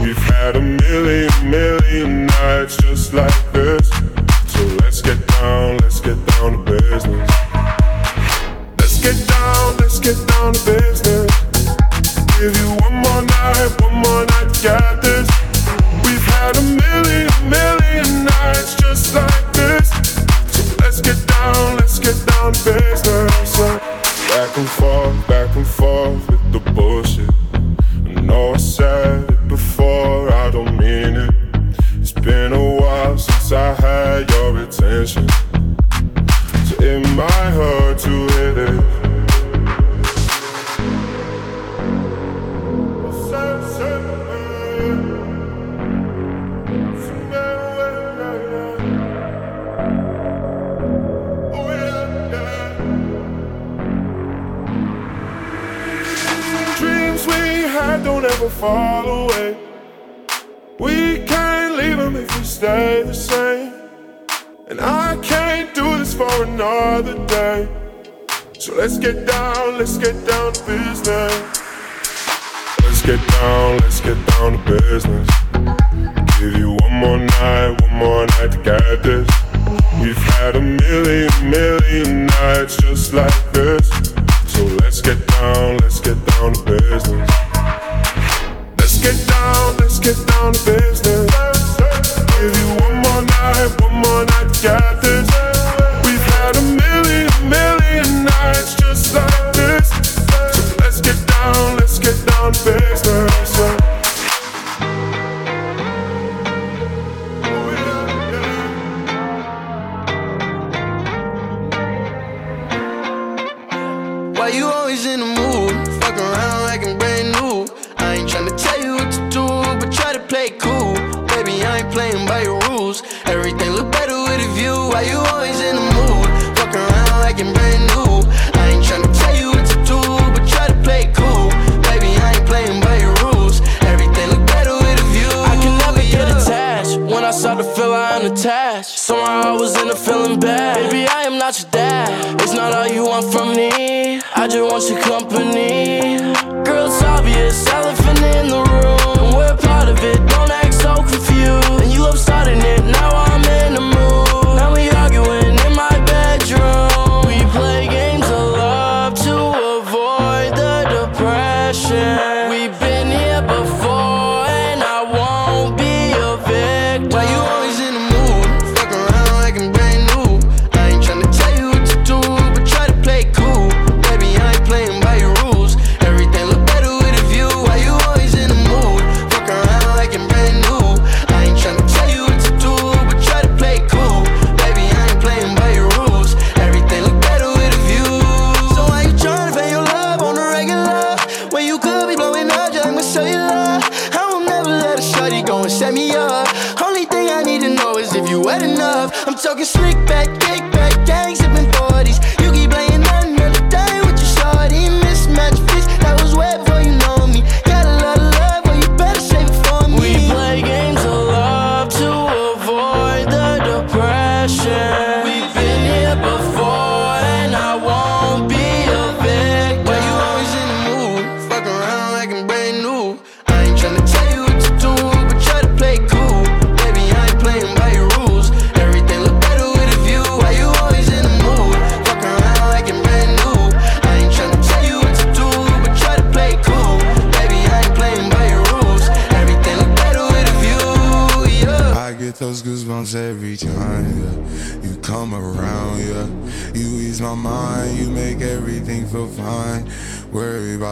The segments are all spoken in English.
We've had a million, million nights just like this. So let's get down, let's get down to business. Let's get down, let's get down to business. Give you one more night, one more night, got this.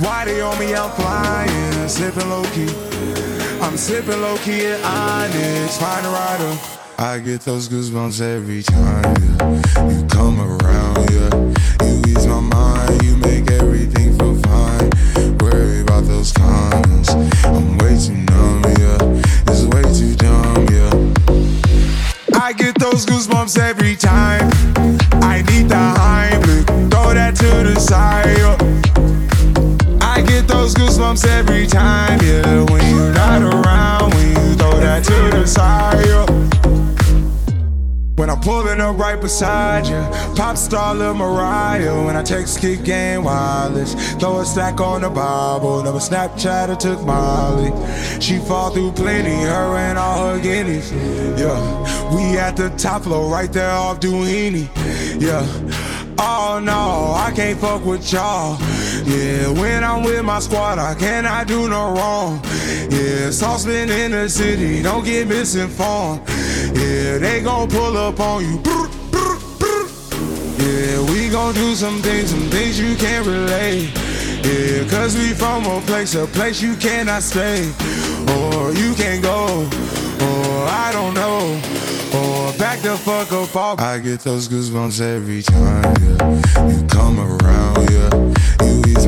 Why they on me? I'm flying, sipping low key. I'm sipping low key at Onyx, find a rider. I get those goosebumps every time, yeah. You come around, yeah. You ease my mind, you make everything feel fine. Worry about those comments. I'm way too numb, yeah. It's way too dumb, yeah. I get those goosebumps every time. I need the Heimlich, throw that to the side. yeah. Goosebumps every time, yeah. When you're not around, when you throw that to the side. yeah. When I'm pulling up right beside you, pop star Lil Mariah. When I text kick game wireless, throw a stack on the Bible. Never Snapchat or took Molly. She fall through plenty, her and all her guineas. Yeah, we at the top floor, right there off Duini. Yeah. Oh no, I can't fuck with y'all. Yeah, when I'm with my squad, I cannot do no wrong. Yeah, saucepan in the city, don't get misinformed. Yeah, they gon' pull up on you. Yeah, we gon' do some things, some things you can't relate. Yeah, cause we from a place, a place you cannot stay. Or you can't go, or I don't know. Or back the fuck up off. I get those goosebumps every time, yeah. You come around, yeah.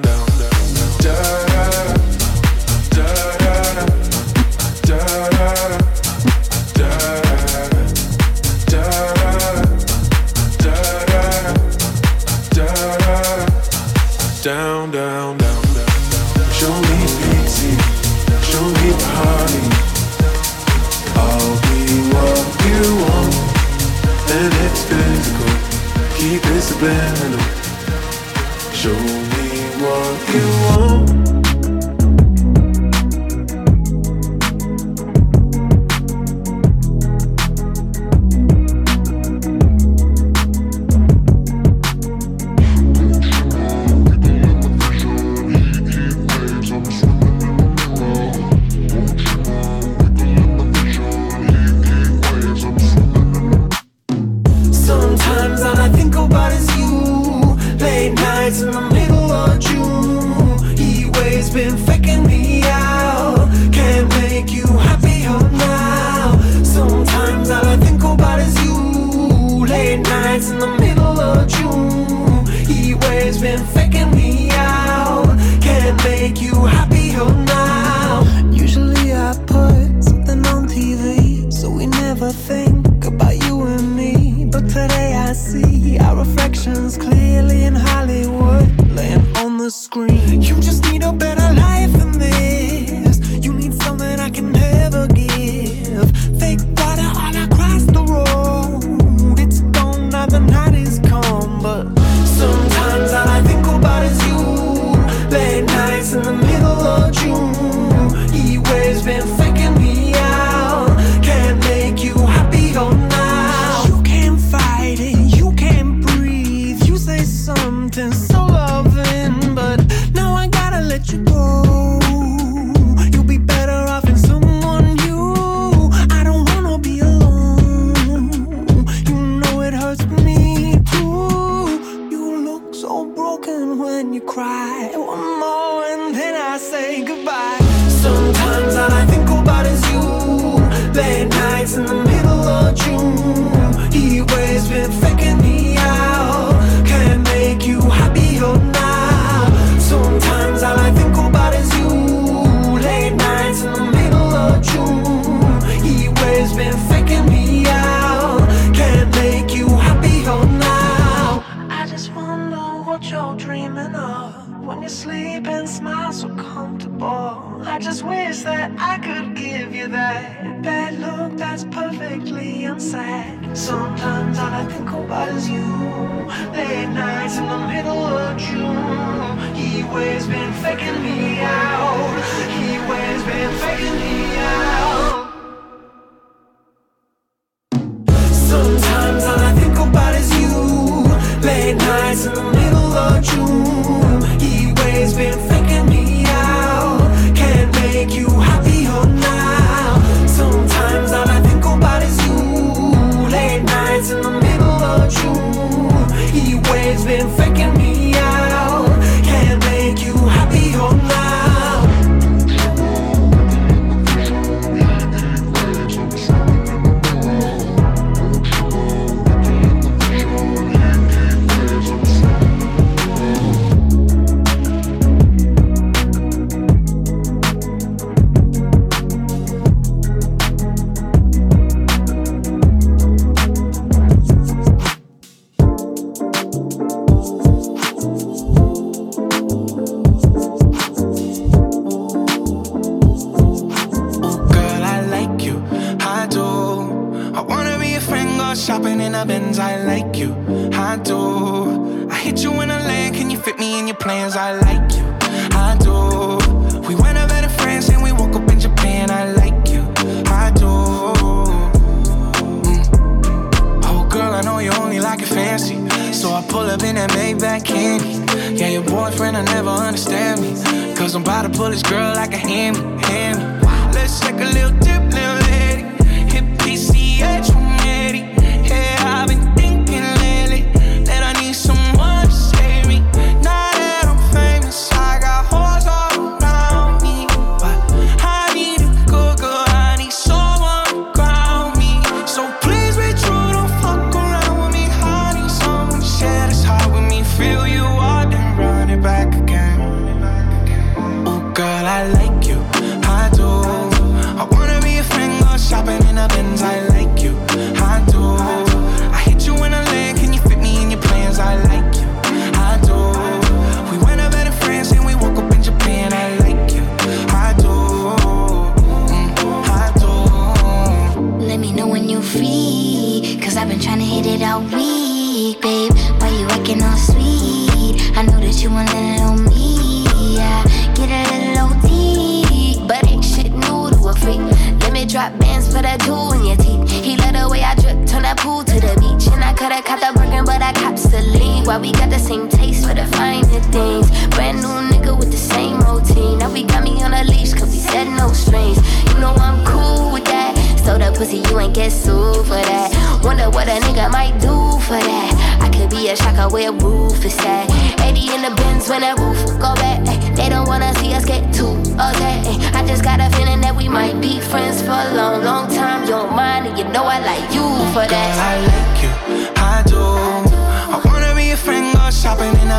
down, Subliminal. Show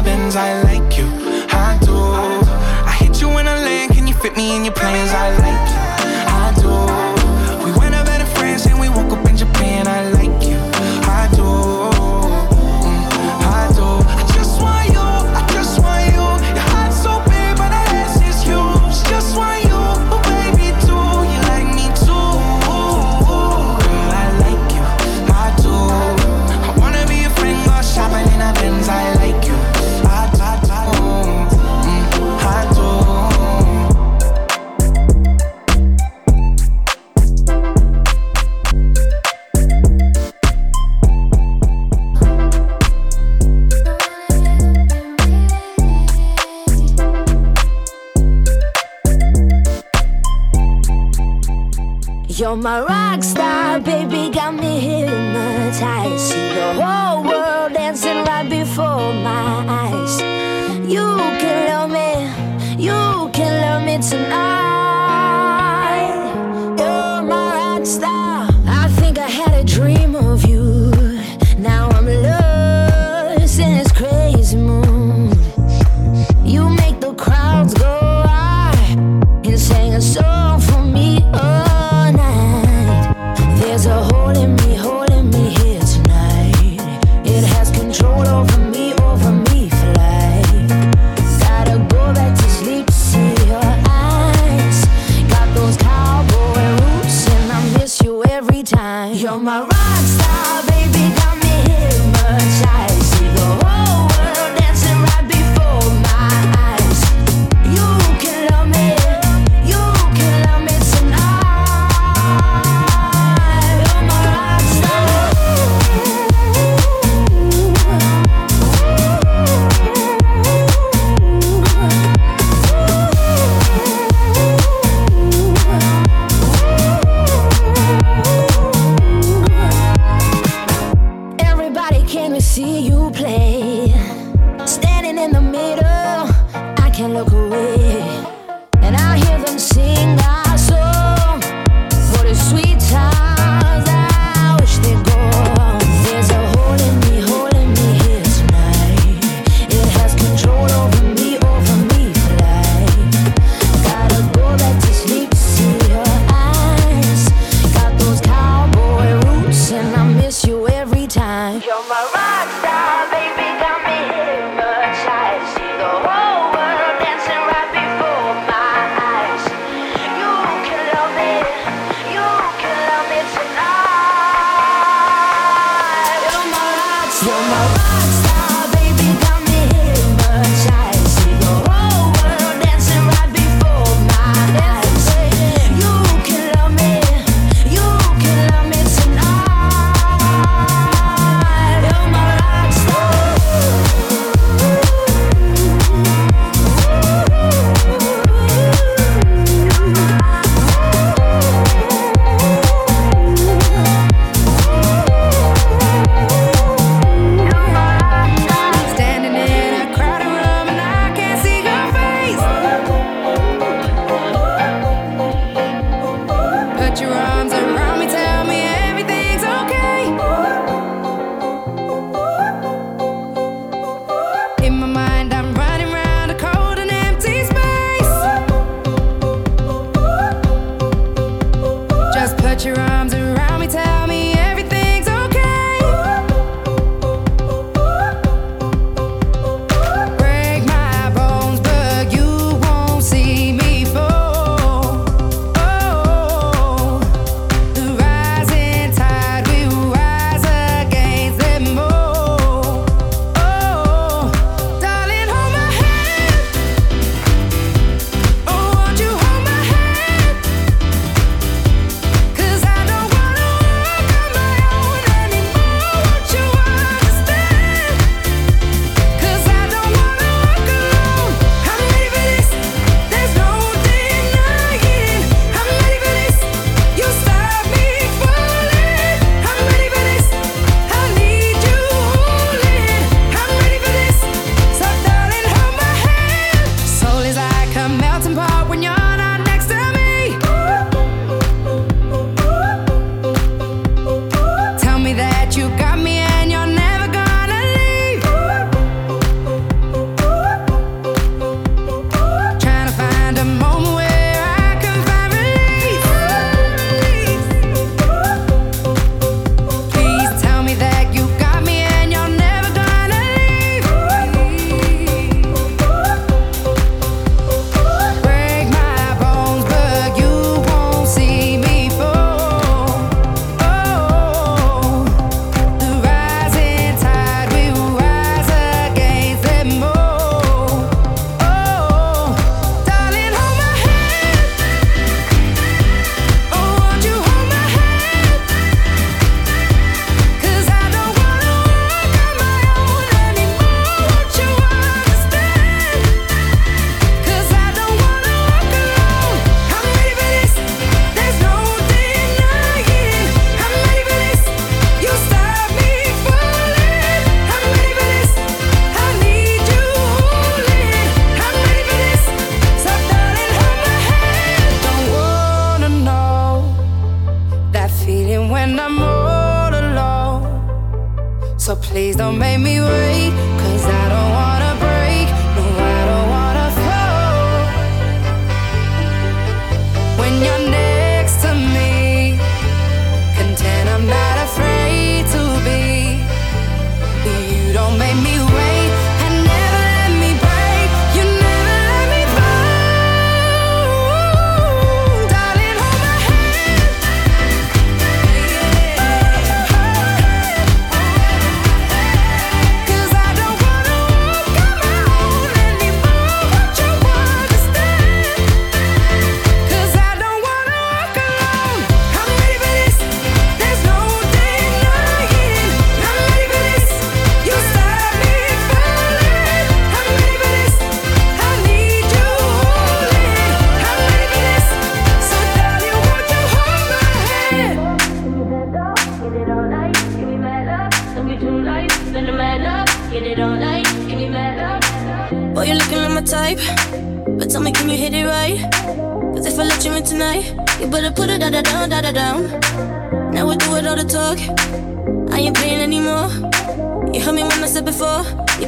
I like you, I do. I hit you when I land, can you fit me in your plans? I like you.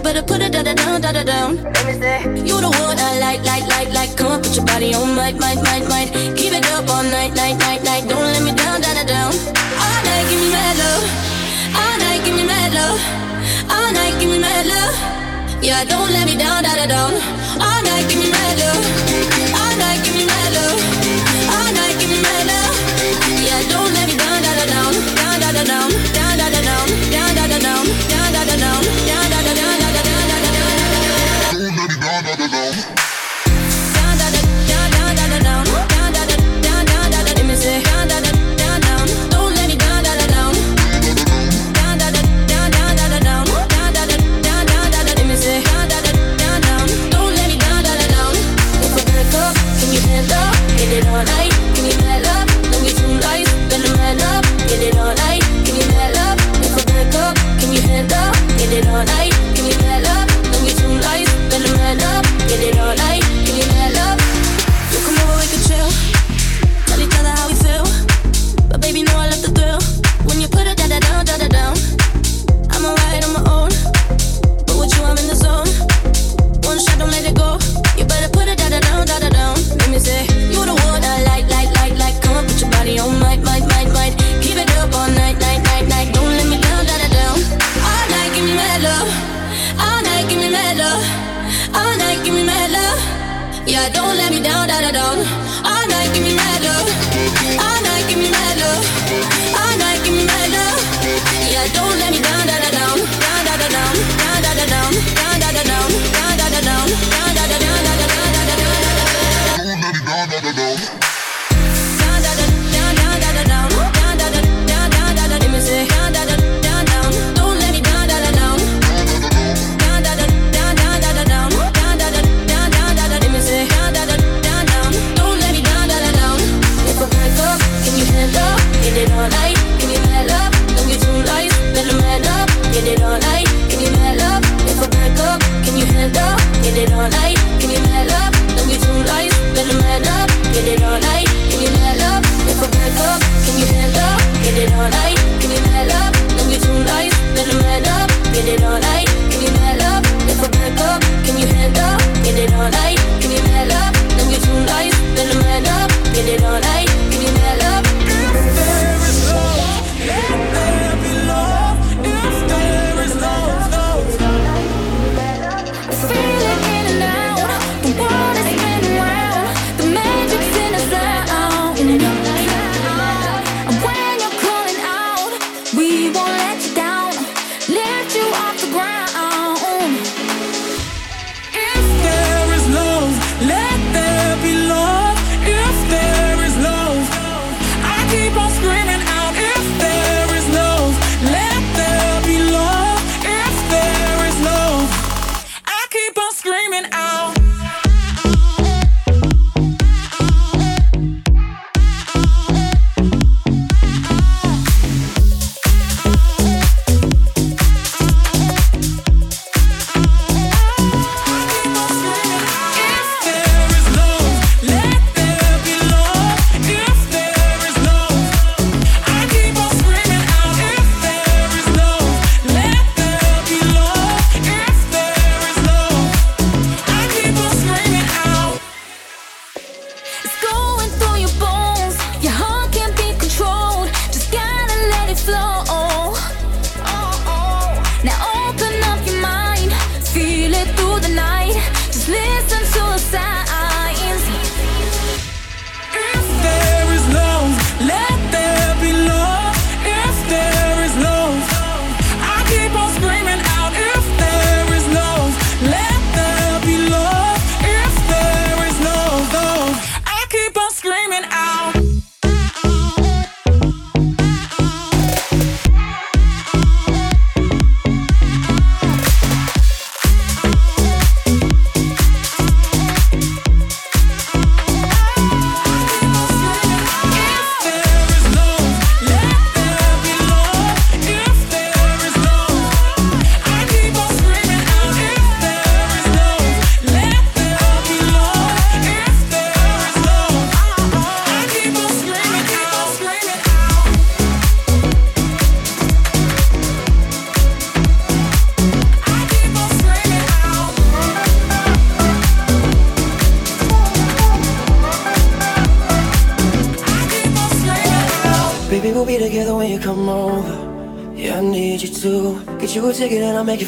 better put it da da down, da da down. Let me see. You the one I like, like, like, like. Come on, put your body on, might, might, might, might. Keep it up all night, night, night, night. Don't let me down, da da down. All night, give me mad love. All night, give me mad love. All night, give me mad love. Yeah, don't let me down, da da down. All night, give me mad love.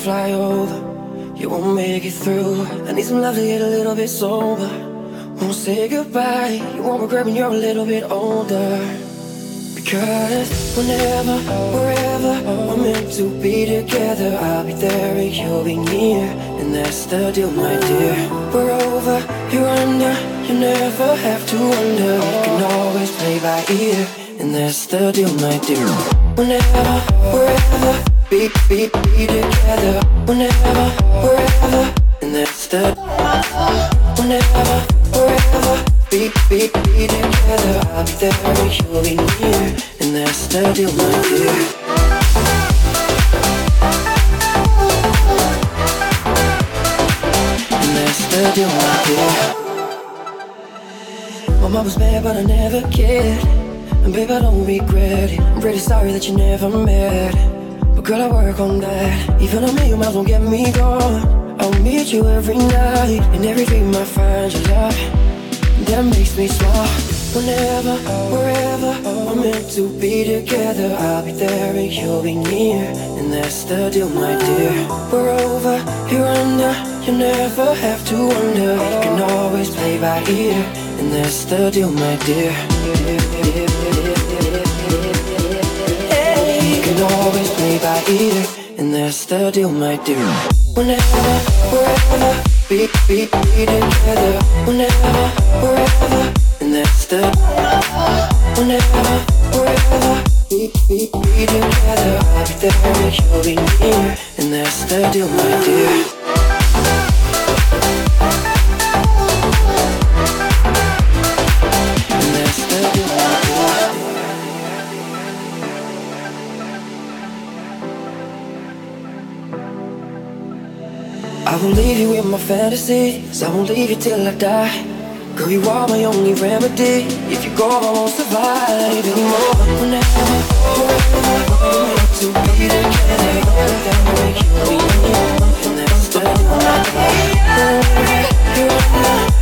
Fly over. You won't make it through. I need some love to get a little bit sober. Won't say goodbye. You won't regret when you're a little bit older. Because whenever, wherever we're meant to be together, I'll be there and you'll be near. And that's the deal, my dear. We're over, you're under, you never have to wonder. You can always play by ear. And that's the deal, my dear. Whenever, wherever, be, be, be together. Whenever, wherever, and that's the. Whenever, wherever, be, be, be together. I'll be there you'll be near. And that's the deal, my dear. Deal, my dear. My mom was mad, but I never cared. And babe, I don't regret it. I'm really sorry that you never met. Girl, I work on that. Even a million miles won't get me gone. I'll meet you every night. And every dream I find your love. That makes me smile. Whenever, wherever we're meant to be together, I'll be there and you'll be near. And that's the deal, my dear. We're over, you're under. You never have to wonder. You can always play by ear. And that's the deal, my dear. Always play by ear. And that's the deal, my dear. Whenever, wherever, be, be, be together. Whenever, wherever, and that's the. Whenever, wherever, be, be, be together. I'll be there and you'll be near. And that's the deal, my dear. I won't leave you in my fantasies. I won't leave you till I die. Girl, you are my only remedy. If you go, I won't survive anymore. Wherever, we're meant to be together. That make you leave. And that's the under,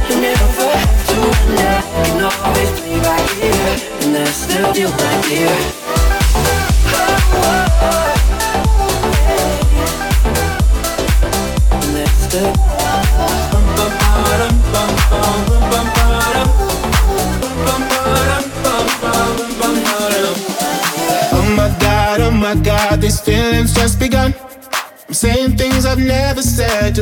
you never have to wonder. You can always play by ear. And that's the deal, my dear.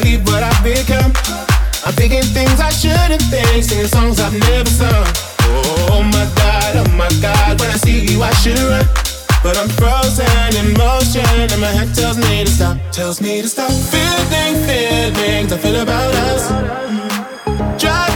Believe what I've become. I'm thinking things I shouldn't think, singing songs I've never sung. Oh, oh my god, oh my god, when I see you I should run. But I'm frozen in motion, and my head tells me to stop, tells me to stop. Feeling feelings I feel about us. Try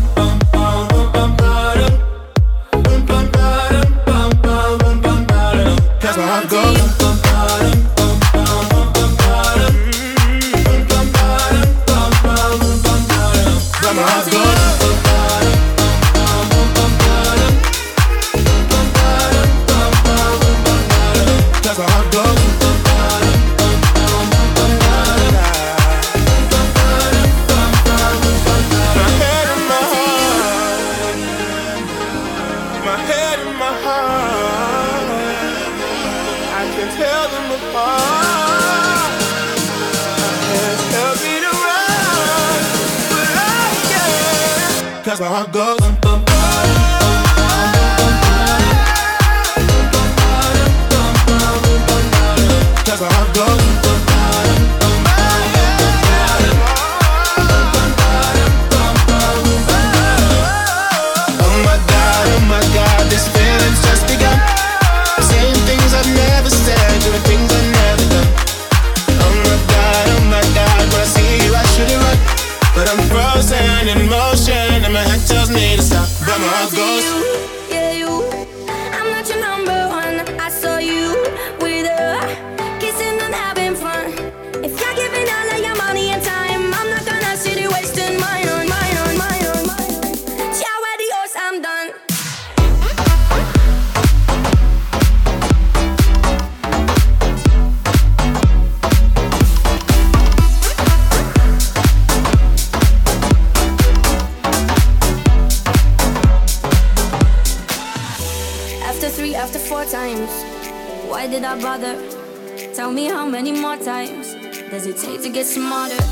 me how many more times does it take to get smarter?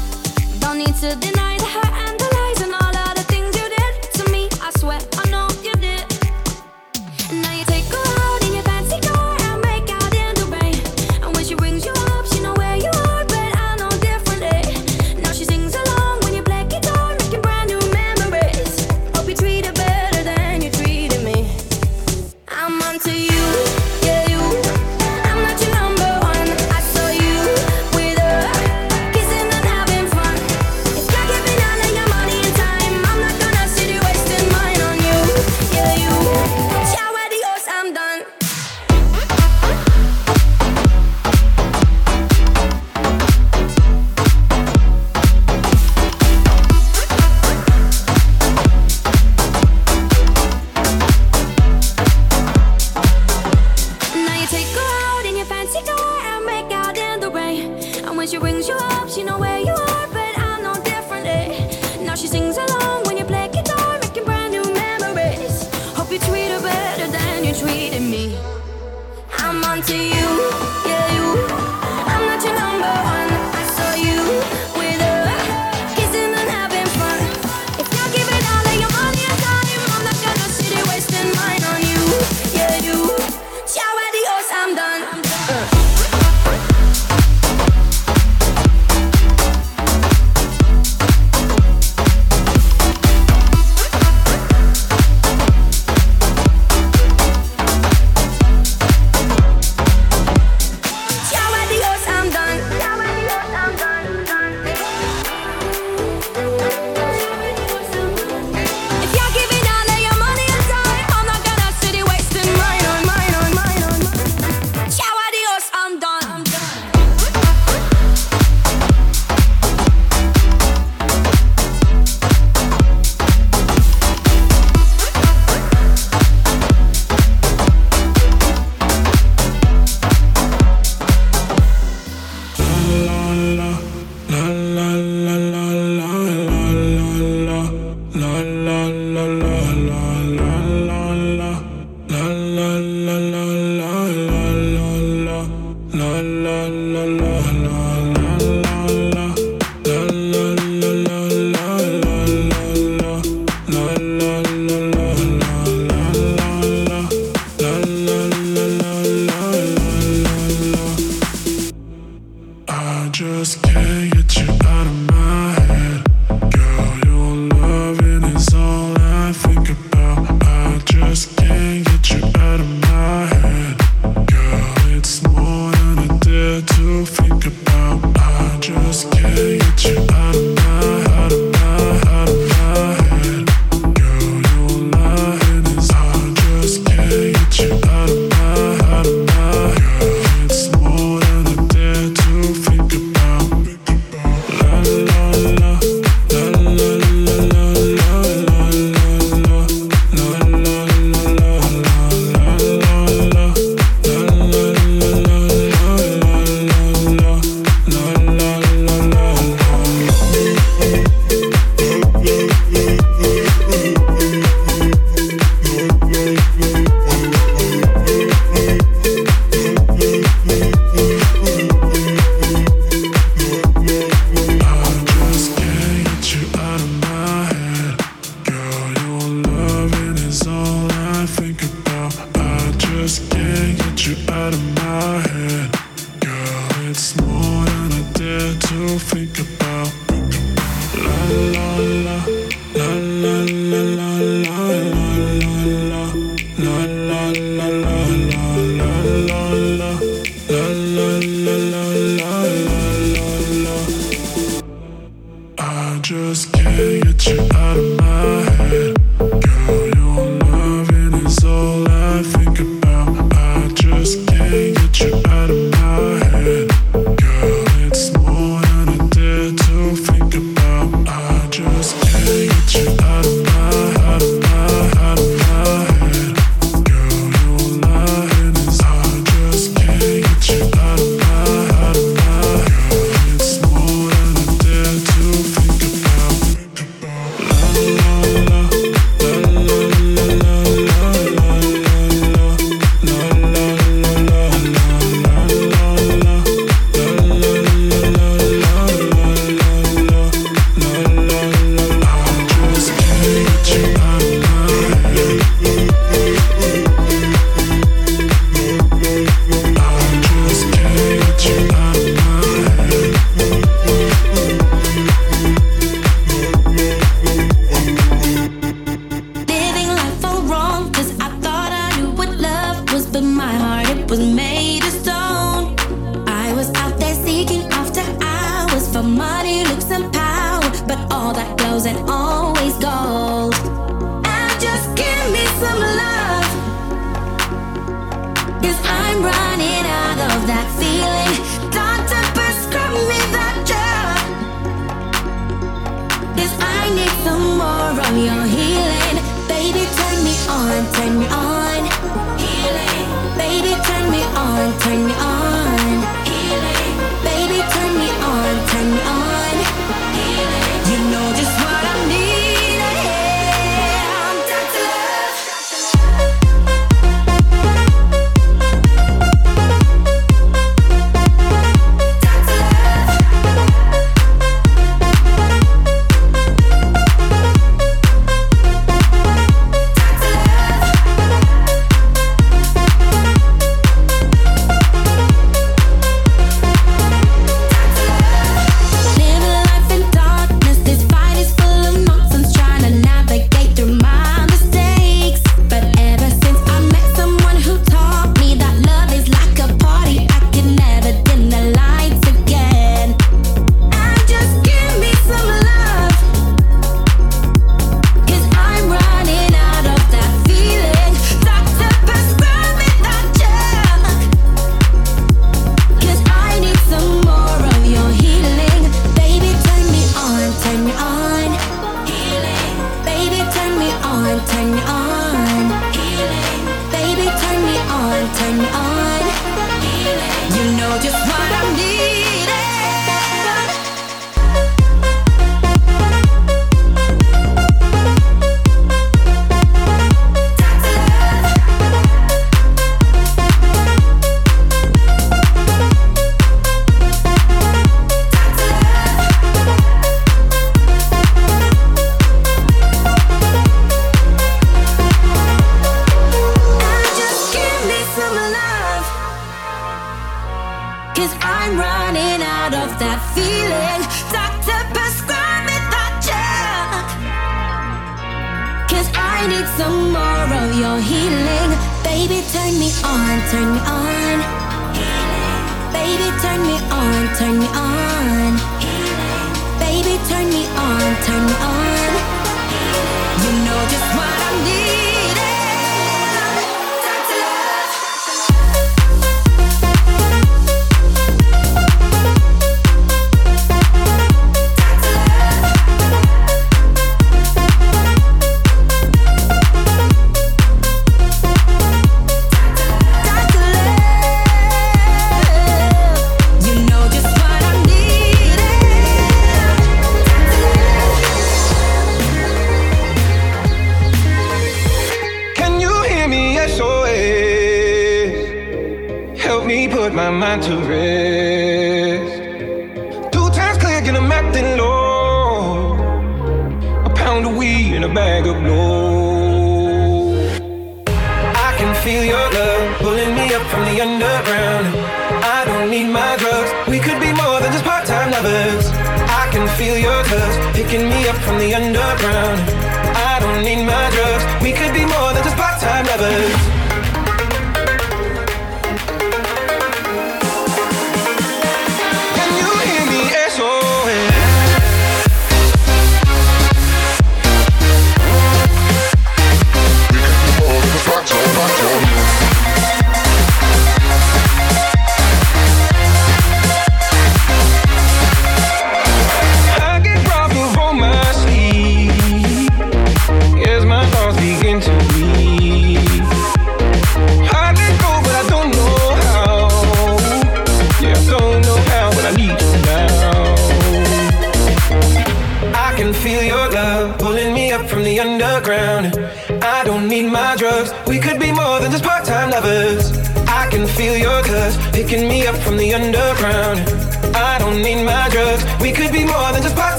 Don't need to deny the hurt and the lies and all of the things you did to me. I swear.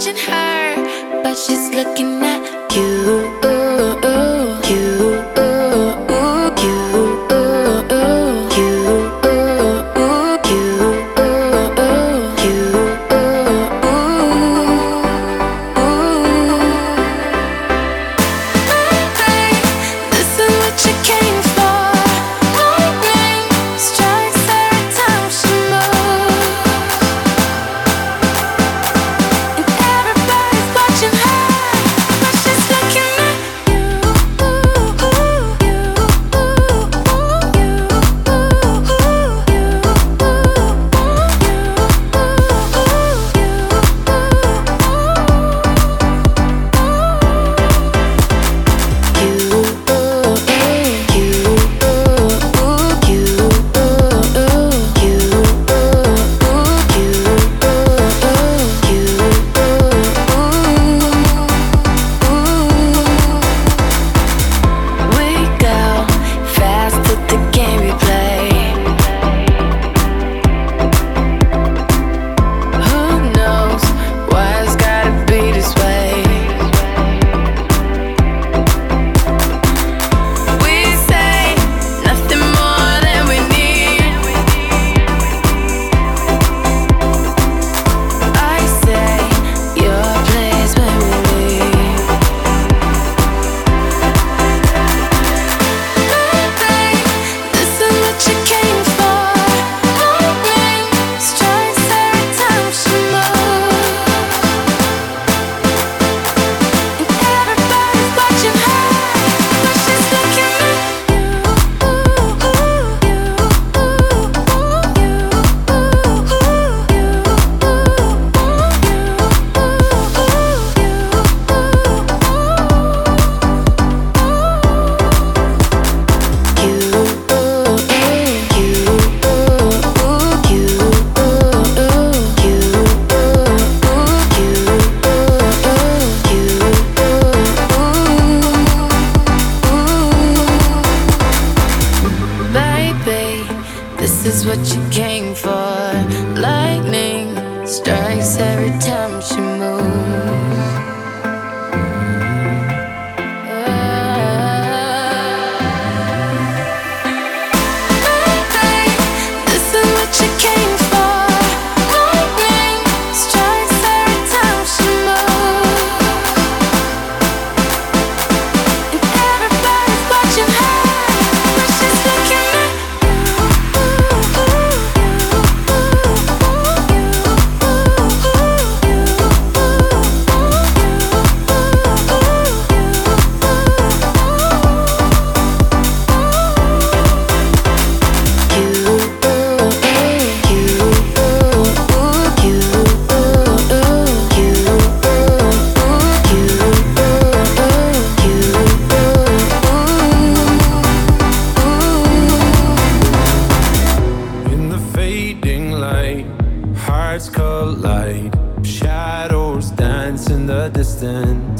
Watching her, but she's looking at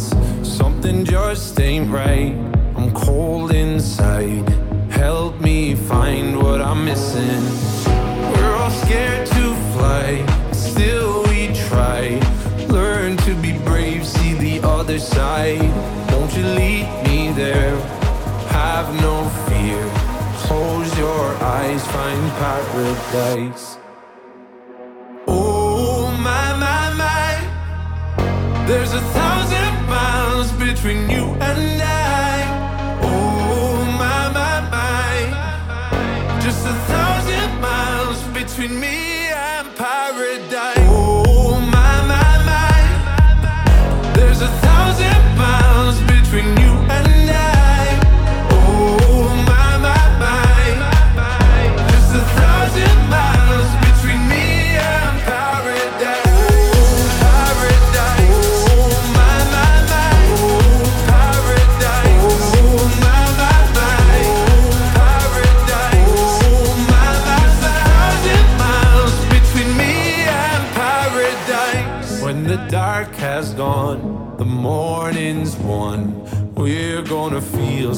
distance. Something just ain't right. I'm cold inside. Help me find what I'm missing. We're all scared to fly, still we try. Learn to be brave, see the other side. Won't you lead me there? Have no fear. Close your eyes, find paradise. Oh my my my, there's a thousand miles between you and I. Oh my my my, just a thousand miles between me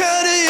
getting kinda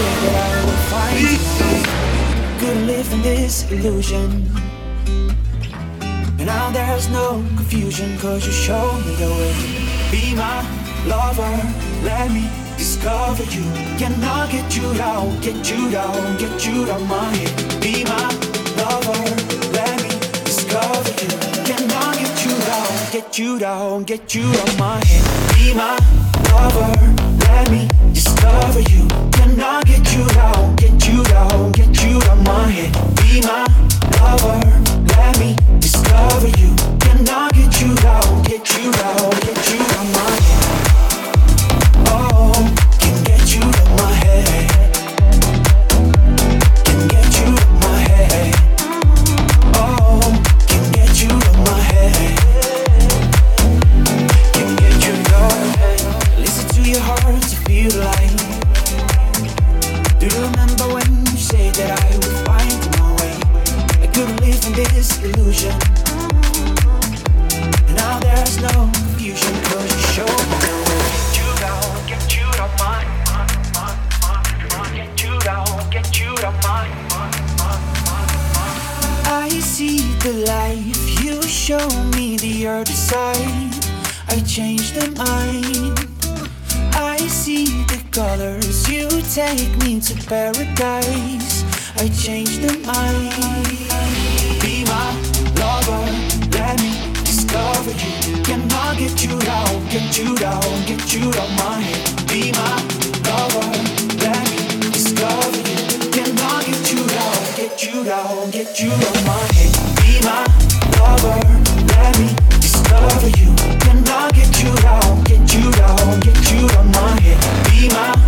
that I will find Couldn't live in this illusion. And now there's no confusion Cause you showed me the way. Be my lover, let me discover you. Can get you down, get you down, get you down my head. Be my lover, let me discover you. Can I get you down, get you down, get you down my head. Be my lover, let me discover you. Get you out, get you down, get you out my head. Be my lover, let me discover you. Cannot get you down, get you down, get you now there's no you me the way. Get you down, get you get you down, get you. I see the life you show me the other side. I changed the mind. I see the colors you take me to paradise. I changed the mind. Be my lover, let me discover you. You down, get you down, get you out my head. Be my lover, let me discover you. Cannot get you down, get you down, get you out my head. Be my lover, let me discover you. Cannot get you down, get you down, get you out my head. Be my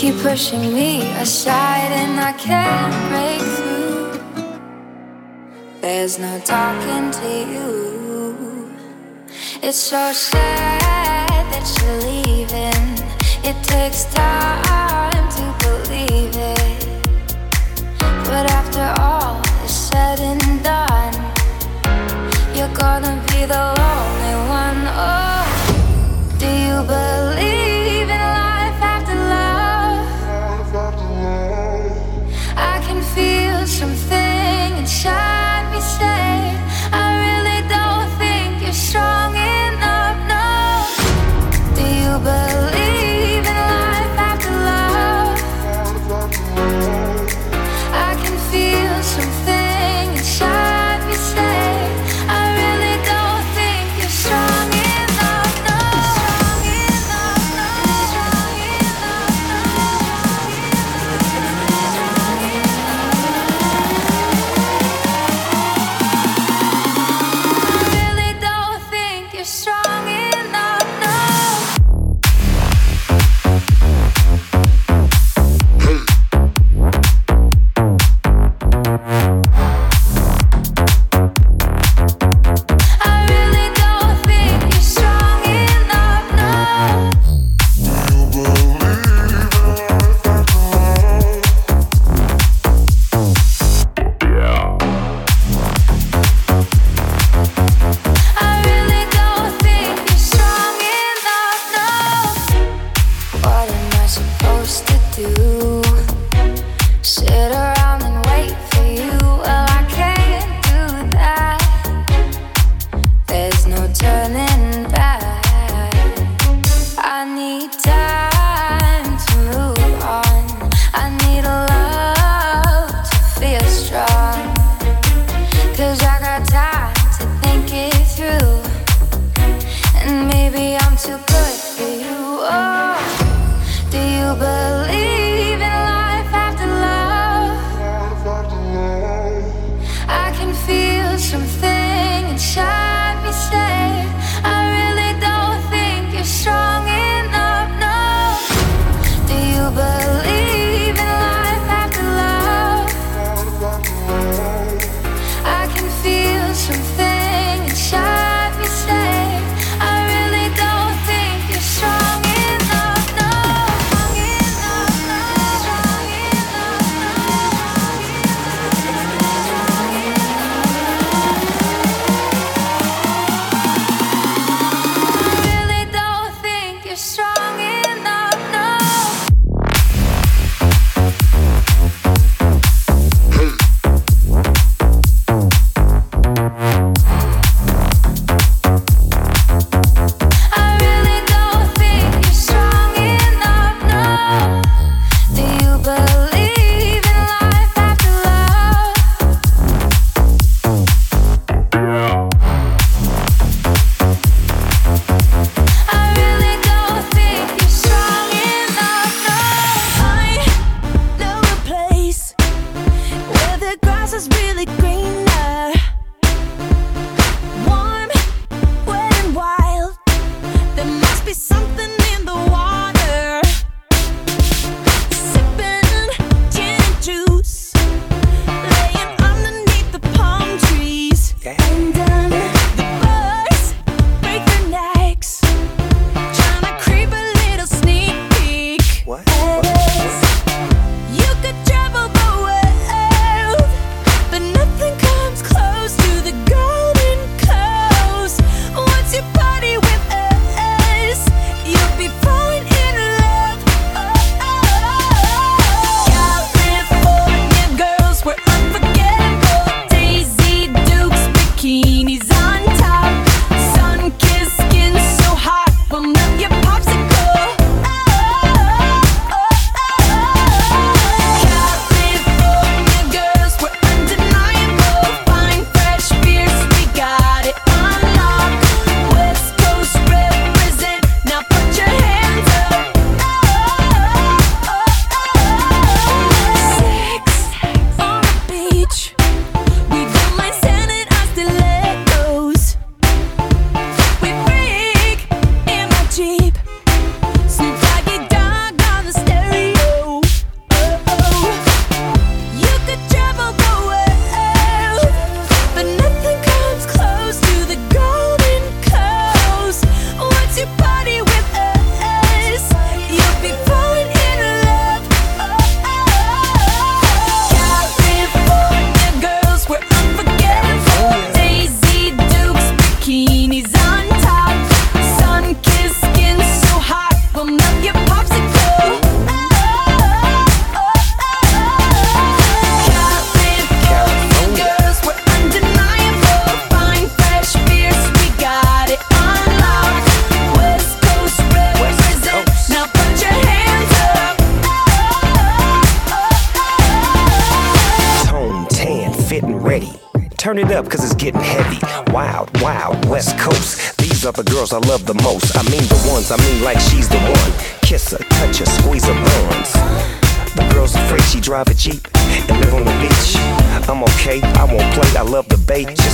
keep pushing me aside, and I can't break through. There's no talking to you. It's so sad that you're leaving. It takes time to believe it. But after all is said and done, you're gonna be the only one. Oh, do you believe something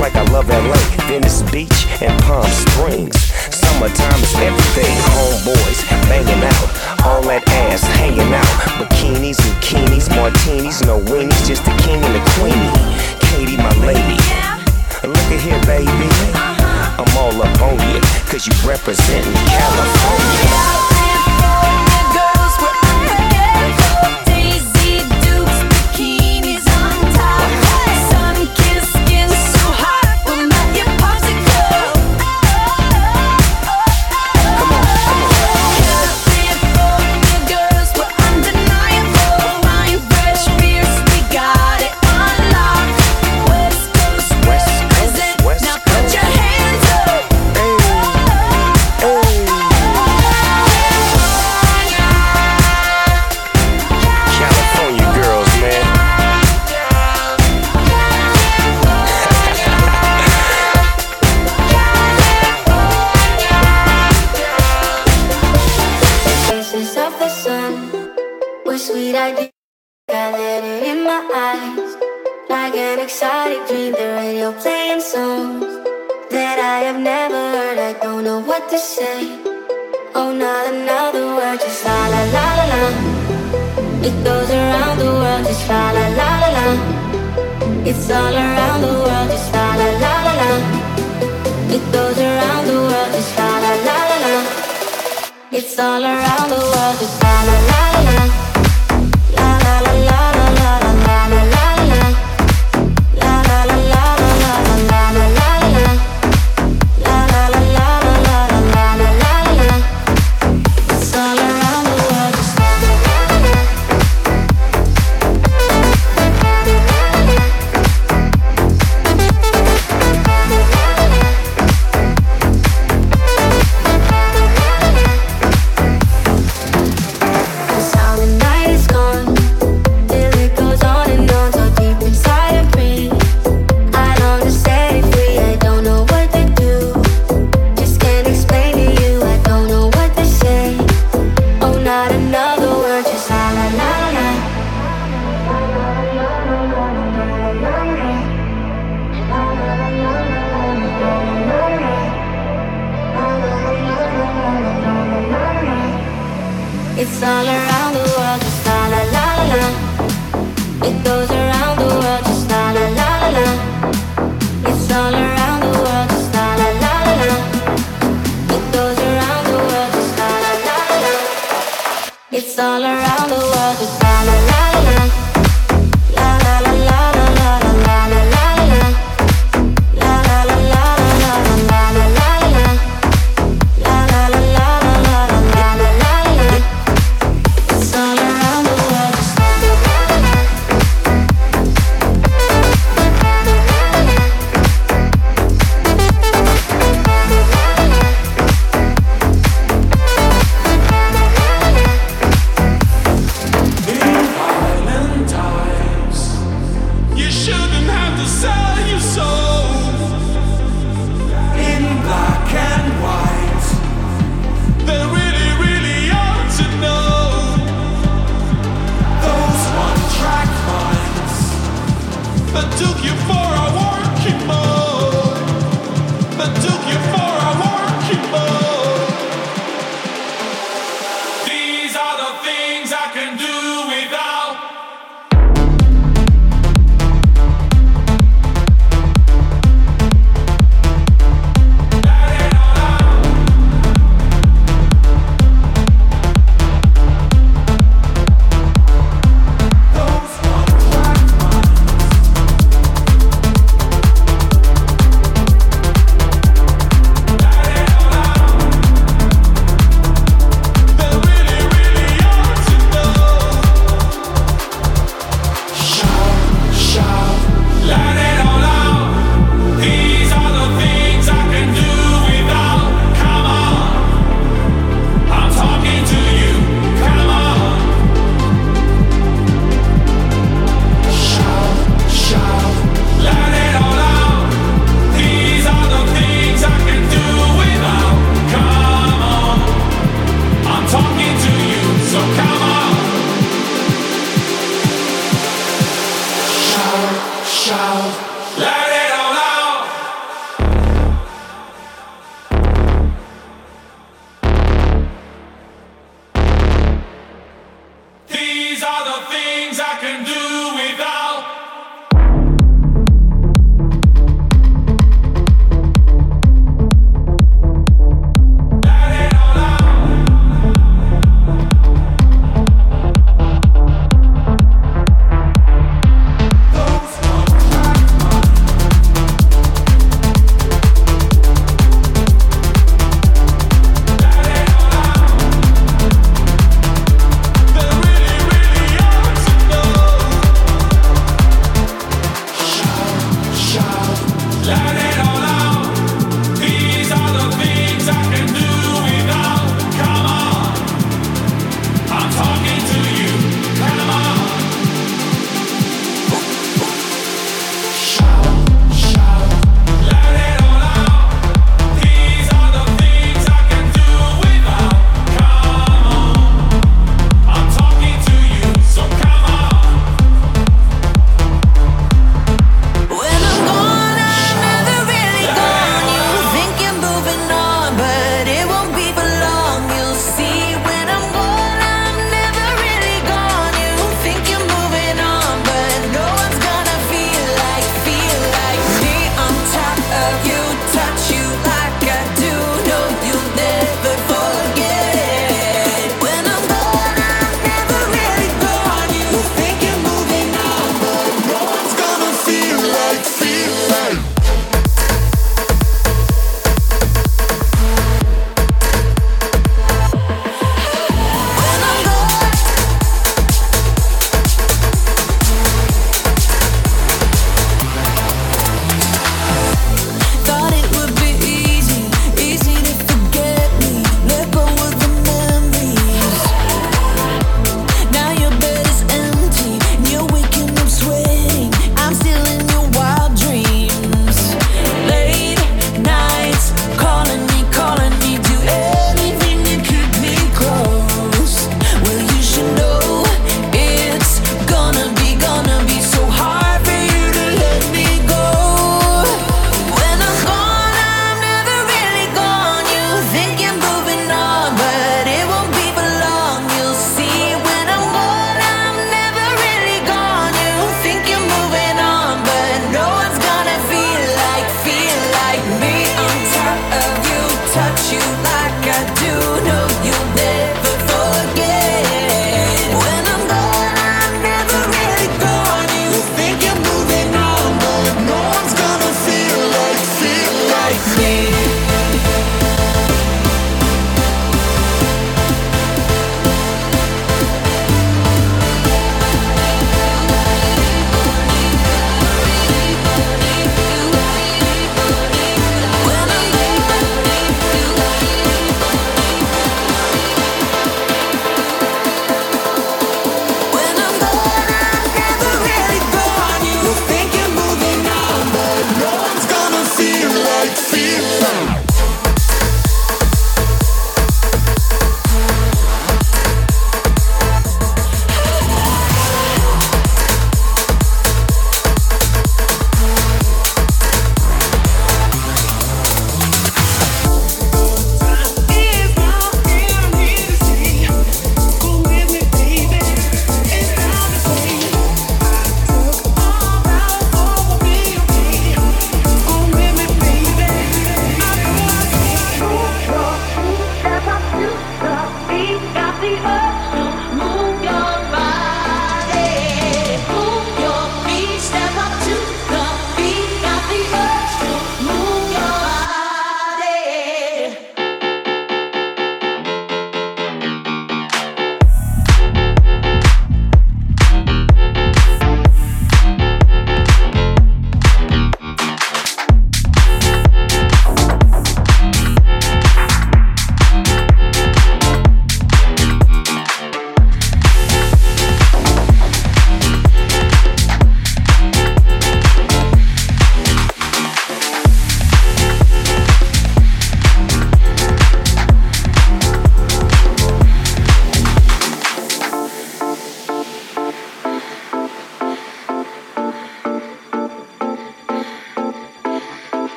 like I love LA, Venice Beach, and Palm Springs. Summertime is everything. Homeboys banging out, all that ass hanging out. Bikinis, bikinis, martinis, no weenies, just the king and the queenie. Katy, my lady. Look at here, baby. I'm all up on you, cause you representing California. It's all around the world.